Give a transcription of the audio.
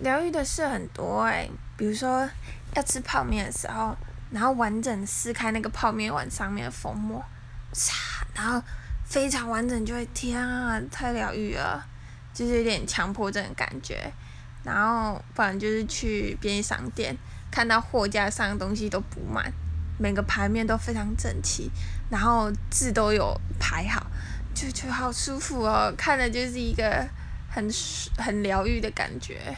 疗愈的事很多哎，比如说要吃泡面的时候，然后完整撕开那个泡面碗上面的封膜，擦，然后非常完整，就会天啊，太疗愈了，就是有点强迫症的感觉。然后反正就是去便利商店，看到货架上的东西都补满，每个排面都非常整齐，然后字都有排好，就觉得好舒服哦，看的就是一个很很疗愈的感觉。